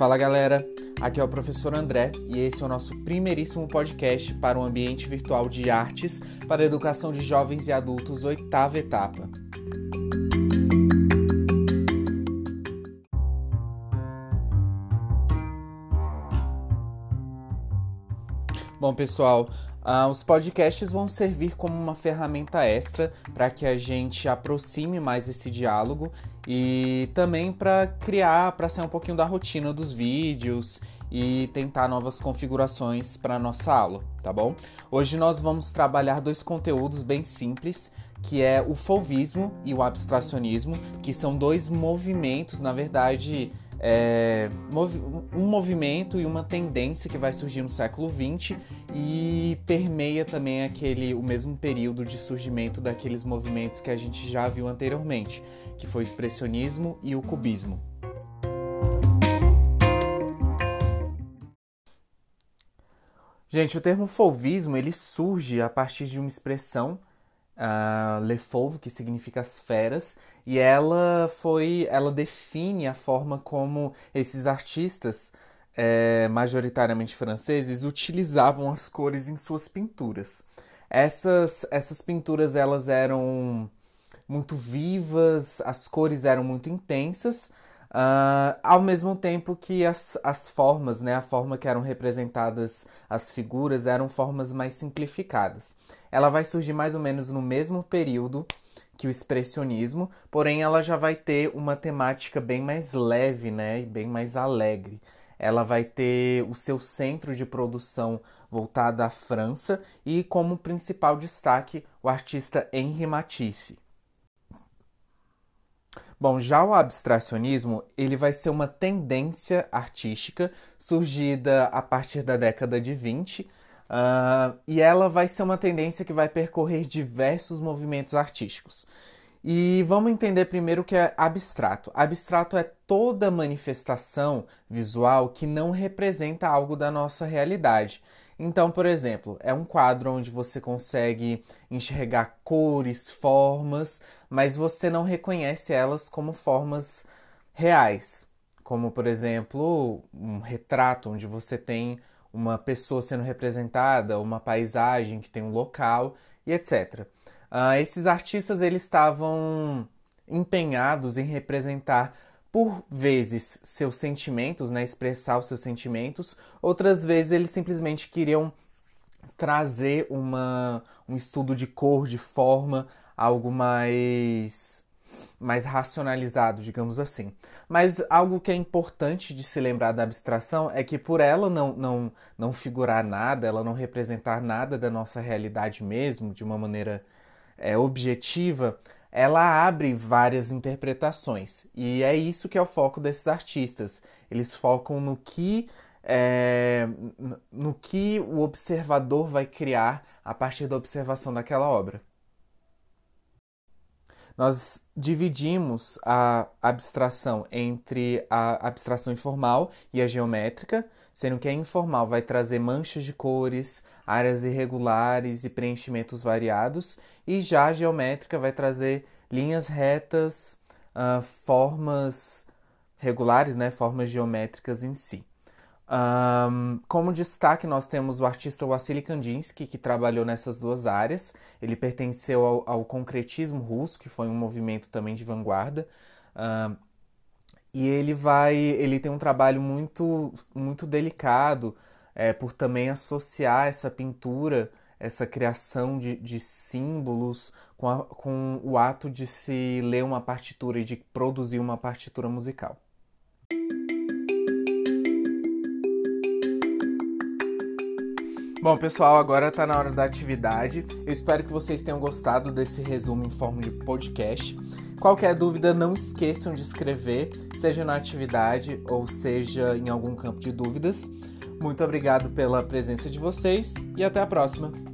Fala galera, aqui é o professor André e esse é o nosso primeiríssimo podcast para o ambiente virtual de artes para a educação de jovens e adultos, oitava etapa. Bom, pessoal, uh, os podcasts vão servir como uma ferramenta extra para que a gente aproxime mais esse diálogo e também para criar, para ser um pouquinho da rotina dos vídeos e tentar novas configurações para nossa aula, tá bom? Hoje nós vamos trabalhar dois conteúdos bem simples, que é o folvismo e o abstracionismo, que são dois movimentos, na verdade, é, um movimento e uma tendência que vai surgir no século XX e permeia também aquele o mesmo período de surgimento daqueles movimentos que a gente já viu anteriormente, que foi o expressionismo e o cubismo. Gente, o termo folvismo ele surge a partir de uma expressão uh, Le Fauve, que significa as feras, e ela foi, ela define a forma como esses artistas, é, majoritariamente franceses, utilizavam as cores em suas pinturas. Essas, essas pinturas elas eram muito vivas, as cores eram muito intensas, Uh, ao mesmo tempo que as, as formas, né, a forma que eram representadas as figuras eram formas mais simplificadas. Ela vai surgir mais ou menos no mesmo período que o expressionismo, porém ela já vai ter uma temática bem mais leve, né, e bem mais alegre. Ela vai ter o seu centro de produção voltado à França e como principal destaque o artista Henri Matisse. Bom, já o abstracionismo, ele vai ser uma tendência artística surgida a partir da década de 20, uh, ah, e ela vai ser uma tendência que vai percorrer diversos movimentos artísticos. E vamos entender primeiro o que é abstrato. Abstrato é toda manifestação visual que não representa algo da nossa realidade. Então, por exemplo, é um quadro onde você consegue enxergar cores, formas, mas você não reconhece elas como formas reais. Como, por exemplo, um retrato onde você tem uma pessoa sendo representada, uma paisagem que tem um local e etc. Uh, ah, esses artistas eles estavam empenhados em representar por vezes seus sentimentos, né, expressar os seus sentimentos, outras vezes eles simplesmente queriam trazer uma, um estudo de cor, de forma, algo mais mais racionalizado, digamos assim. Mas algo que é importante de se lembrar da abstração é que por ela não, não, não figurar nada, ela não representar nada da nossa realidade mesmo, de uma maneira é, objetiva, ela abre várias interpretações. E é isso que é o foco desses artistas. Eles focam no que é, no que o observador vai criar a partir da observação daquela obra. Nós dividimos a abstração entre a abstração informal e a geométrica, sendo que a informal vai trazer manchas de cores, áreas irregulares e preenchimentos variados, e já a geométrica vai trazer linhas retas, uh, formas regulares, né, formas geométricas em si. Um, como destaque, nós temos o artista Wassily Kandinsky, que trabalhou nessas duas áreas. Ele pertenceu ao, ao concretismo russo, que foi um movimento também de vanguarda. Um, e ele vai, ele tem um trabalho muito, muito delicado é, por também associar essa pintura, essa criação de, de símbolos com, a, com o ato de se ler uma partitura e de produzir uma partitura musical. Bom, pessoal, agora está na hora da atividade. Eu espero que vocês tenham gostado desse resumo em forma de podcast. Qualquer dúvida, não esqueçam de escrever, seja na atividade ou seja em algum campo de dúvidas. Muito obrigado pela presença de vocês e até a próxima!